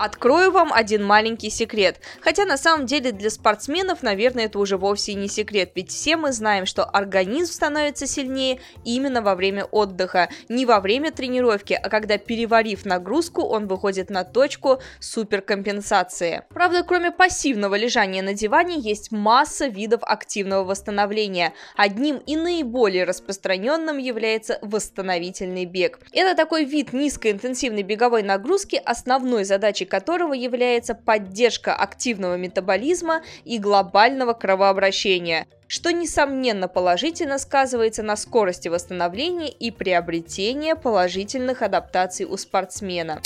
Открою вам один маленький секрет. Хотя на самом деле для спортсменов, наверное, это уже вовсе не секрет, ведь все мы знаем, что организм становится сильнее именно во время отдыха, не во время тренировки, а когда переварив нагрузку, он выходит на точку суперкомпенсации. Правда, кроме пассивного лежания на диване, есть масса видов активного восстановления. Одним и наиболее распространенным является восстановительный бег. Это такой вид низкоинтенсивной беговой нагрузки, основной задачей которого является поддержка активного метаболизма и глобального кровообращения, что несомненно положительно сказывается на скорости восстановления и приобретения положительных адаптаций у спортсмена.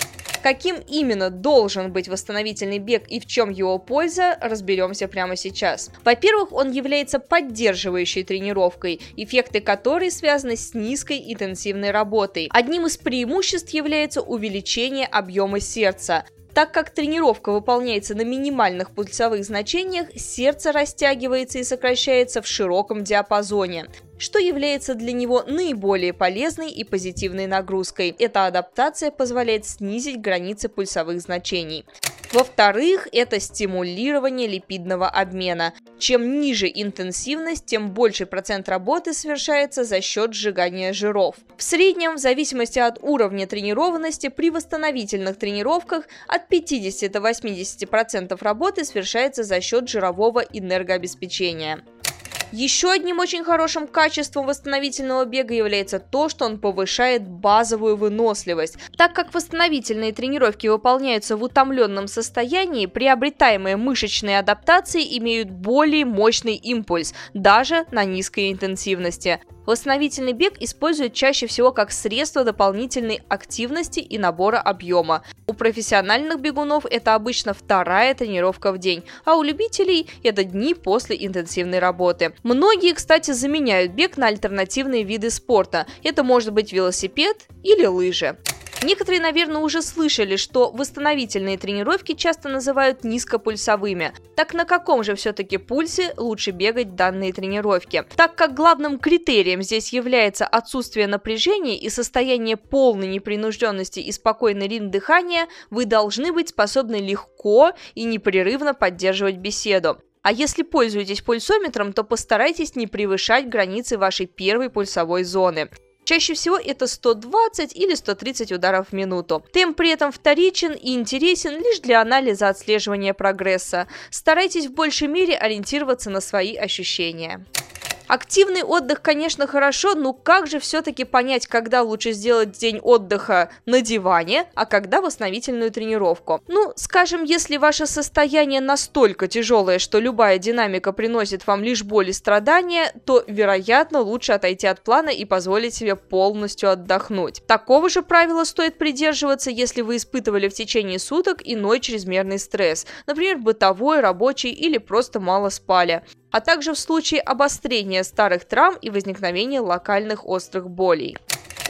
Каким именно должен быть восстановительный бег и в чем его польза, разберемся прямо сейчас. Во-первых, он является поддерживающей тренировкой, эффекты которой связаны с низкой интенсивной работой. Одним из преимуществ является увеличение объема сердца. Так как тренировка выполняется на минимальных пульсовых значениях, сердце растягивается и сокращается в широком диапазоне что является для него наиболее полезной и позитивной нагрузкой. Эта адаптация позволяет снизить границы пульсовых значений. Во-вторых, это стимулирование липидного обмена. Чем ниже интенсивность, тем больше процент работы совершается за счет сжигания жиров. В среднем, в зависимости от уровня тренированности, при восстановительных тренировках от 50 до 80% работы совершается за счет жирового энергообеспечения. Еще одним очень хорошим качеством восстановительного бега является то, что он повышает базовую выносливость. Так как восстановительные тренировки выполняются в утомленном состоянии, приобретаемые мышечные адаптации имеют более мощный импульс, даже на низкой интенсивности. Восстановительный бег используют чаще всего как средство дополнительной активности и набора объема. У профессиональных бегунов это обычно вторая тренировка в день, а у любителей это дни после интенсивной работы. Многие, кстати, заменяют бег на альтернативные виды спорта. Это может быть велосипед или лыжи. Некоторые, наверное, уже слышали, что восстановительные тренировки часто называют низкопульсовыми. Так на каком же все-таки пульсе лучше бегать данные тренировки? Так как главным критерием здесь является отсутствие напряжения и состояние полной непринужденности и спокойный ритм дыхания, вы должны быть способны легко и непрерывно поддерживать беседу. А если пользуетесь пульсометром, то постарайтесь не превышать границы вашей первой пульсовой зоны. Чаще всего это 120 или 130 ударов в минуту. Темп при этом вторичен и интересен лишь для анализа отслеживания прогресса. Старайтесь в большей мере ориентироваться на свои ощущения. Активный отдых, конечно, хорошо, но как же все-таки понять, когда лучше сделать день отдыха на диване, а когда восстановительную тренировку? Ну, скажем, если ваше состояние настолько тяжелое, что любая динамика приносит вам лишь боль и страдания, то, вероятно, лучше отойти от плана и позволить себе полностью отдохнуть. Такого же правила стоит придерживаться, если вы испытывали в течение суток иной чрезмерный стресс, например, бытовой, рабочий или просто мало спали а также в случае обострения старых травм и возникновения локальных острых болей.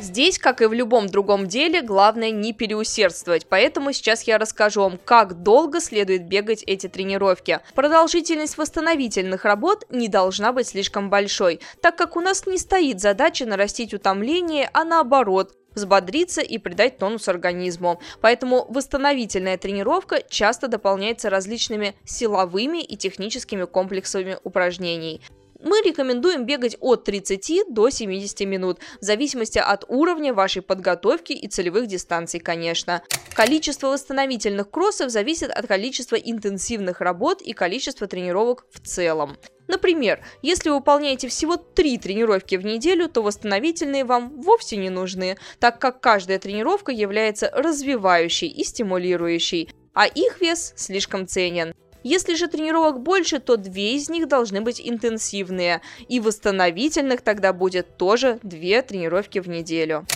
Здесь, как и в любом другом деле, главное не переусердствовать, поэтому сейчас я расскажу вам, как долго следует бегать эти тренировки. Продолжительность восстановительных работ не должна быть слишком большой, так как у нас не стоит задача нарастить утомление, а наоборот, взбодриться и придать тонус организму. Поэтому восстановительная тренировка часто дополняется различными силовыми и техническими комплексами упражнений. Мы рекомендуем бегать от 30 до 70 минут, в зависимости от уровня вашей подготовки и целевых дистанций, конечно. Количество восстановительных кроссов зависит от количества интенсивных работ и количества тренировок в целом. Например, если вы выполняете всего 3 тренировки в неделю, то восстановительные вам вовсе не нужны, так как каждая тренировка является развивающей и стимулирующей, а их вес слишком ценен. Если же тренировок больше, то две из них должны быть интенсивные, и восстановительных тогда будет тоже две тренировки в неделю.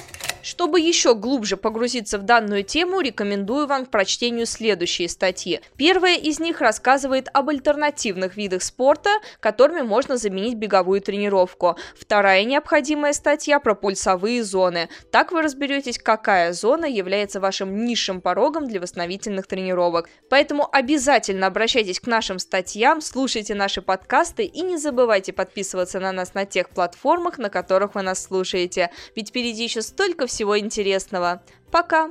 Чтобы еще глубже погрузиться в данную тему, рекомендую вам к прочтению следующие статьи. Первая из них рассказывает об альтернативных видах спорта, которыми можно заменить беговую тренировку. Вторая необходимая статья про пульсовые зоны. Так вы разберетесь, какая зона является вашим низшим порогом для восстановительных тренировок. Поэтому обязательно обращайтесь к нашим статьям, слушайте наши подкасты и не забывайте подписываться на нас на тех платформах, на которых вы нас слушаете. Ведь впереди еще столько всего интересного. Пока!